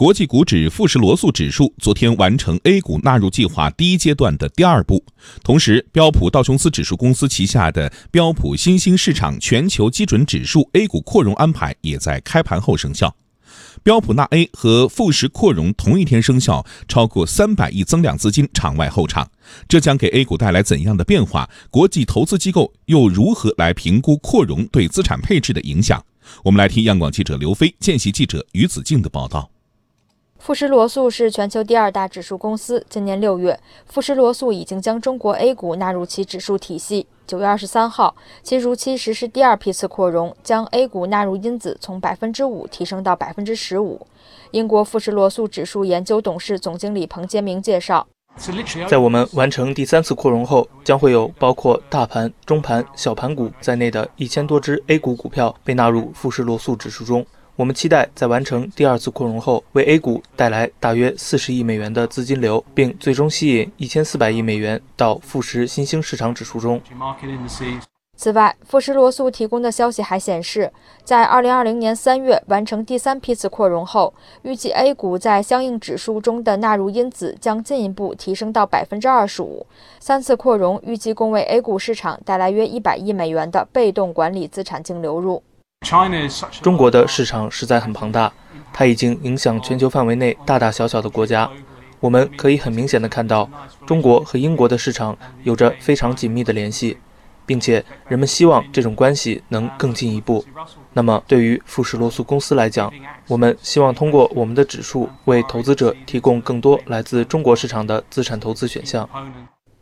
国际股指富时罗素指数昨天完成 A 股纳入计划第一阶段的第二步，同时，标普道琼斯指数公司旗下的标普新兴市场全球基准指数 A 股扩容安排也在开盘后生效。标普纳 A 和富时扩容同一天生效，超过三百亿增量资金场外候场，这将给 A 股带来怎样的变化？国际投资机构又如何来评估扩容对资产配置的影响？我们来听央广记者刘飞、见习记者于子静的报道。富时罗素是全球第二大指数公司。今年六月，富时罗素已经将中国 A 股纳入其指数体系。九月二十三号，其如期实施第二批次扩容，将 A 股纳入因子从百分之五提升到百分之十五。英国富时罗素指数研究董事总经理彭杰明介绍，在我们完成第三次扩容后，将会有包括大盘、中盘、小盘股在内的一千多只 A 股股票被纳入富时罗素指数中。我们期待在完成第二次扩容后，为 A 股带来大约四十亿美元的资金流，并最终吸引一千四百亿美元到富时新兴市场指数中。此外，富时罗素提供的消息还显示，在二零二零年三月完成第三批次扩容后，预计 A 股在相应指数中的纳入因子将进一步提升到百分之二十五。三次扩容预计共为 A 股市场带来约一百亿美元的被动管理资产净流入。中国的市场实在很庞大，它已经影响全球范围内大大小小的国家。我们可以很明显的看到，中国和英国的市场有着非常紧密的联系，并且人们希望这种关系能更进一步。那么，对于富士罗素公司来讲，我们希望通过我们的指数为投资者提供更多来自中国市场的资产投资选项。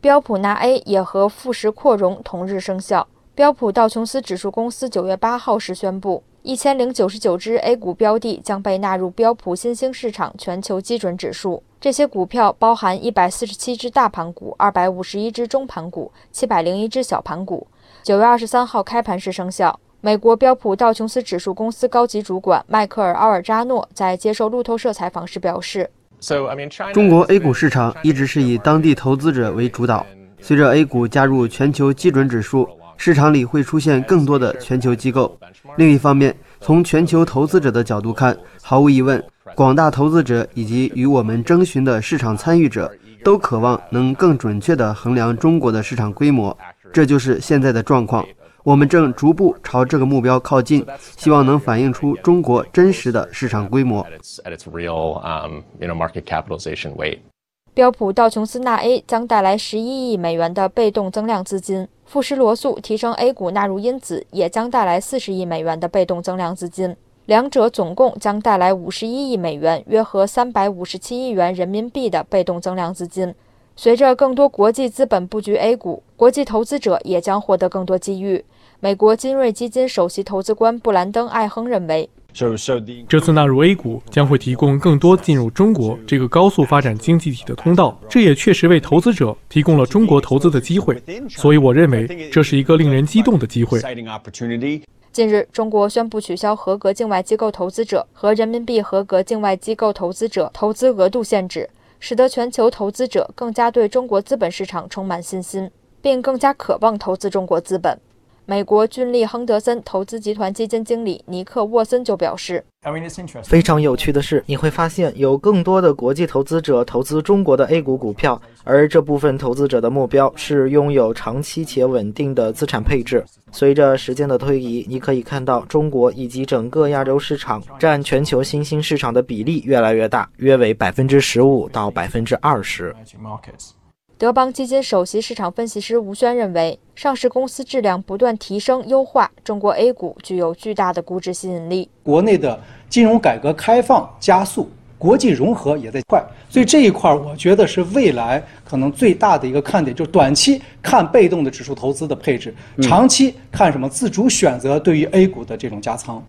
标普纳 A 也和富时扩容同日生效。标普道琼斯指数公司九月八号时宣布，一千零九十九只 A 股标的将被纳入标普新兴市场全球基准指数。这些股票包含一百四十七只大盘股、二百五十一只中盘股、七百零一只小盘股。九月二十三号开盘时生效。美国标普道琼斯指数公司高级主管迈克尔·奥尔扎诺在接受路透社采访时表示：“中国 A 股市场一直是以当地投资者为主导，随着 A 股加入全球基准指数。”市场里会出现更多的全球机构。另一方面，从全球投资者的角度看，毫无疑问，广大投资者以及与我们征询的市场参与者都渴望能更准确地衡量中国的市场规模。这就是现在的状况。我们正逐步朝这个目标靠近，希望能反映出中国真实的市场规模。标普道琼斯纳 A 将带来十一亿美元的被动增量资金。富时罗素提升 A 股纳入因子，也将带来四十亿美元的被动增量资金，两者总共将带来五十一亿美元，约合三百五十七亿元人民币的被动增量资金。随着更多国际资本布局 A 股，国际投资者也将获得更多机遇。美国金瑞基金首席投资官布兰登·艾亨认为。这次纳入 A 股将会提供更多进入中国这个高速发展经济体的通道，这也确实为投资者提供了中国投资的机会。所以，我认为这是一个令人激动的机会。近日，中国宣布取消合格境外机构投资者和人民币合格境外机构投资者投资额度限制，使得全球投资者更加对中国资本市场充满信心，并更加渴望投资中国资本。美国军力亨德森投资集团基金经理尼克沃森就表示：“非常有趣的是，你会发现有更多的国际投资者投资中国的 A 股股票，而这部分投资者的目标是拥有长期且稳定的资产配置。随着时间的推移，你可以看到中国以及整个亚洲市场占全球新兴市场的比例越来越大，约为百分之十五到百分之二十。”德邦基金首席市场分析师吴轩认为，上市公司质量不断提升优化，中国 A 股具有巨大的估值吸引力。国内的金融改革开放加速，国际融合也在快，所以这一块我觉得是未来可能最大的一个看点。就是短期看被动的指数投资的配置，长期看什么自主选择对于 A 股的这种加仓。